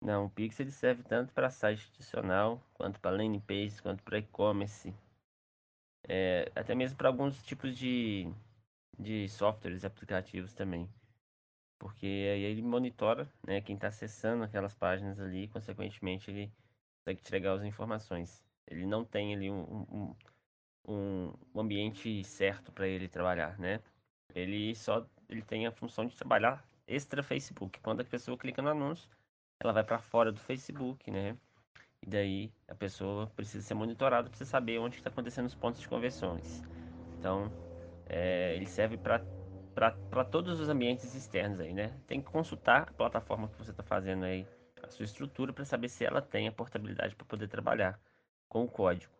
Não, o Pix ele serve tanto para site institucional, quanto para landing page, quanto para e-commerce, é, até mesmo para alguns tipos de, de softwares aplicativos também. Porque aí ele monitora né, quem está acessando aquelas páginas ali, e, consequentemente ele consegue entregar as informações. Ele não tem ali um, um, um ambiente certo para ele trabalhar, né? Ele só ele tem a função de trabalhar extra Facebook. Quando a pessoa clica no anúncio, ela vai para fora do Facebook, né? E daí a pessoa precisa ser monitorada, precisa saber onde está acontecendo os pontos de conversões. Então, é, ele serve para todos os ambientes externos aí, né? Tem que consultar a plataforma que você está fazendo aí, a sua estrutura, para saber se ela tem a portabilidade para poder trabalhar com o código.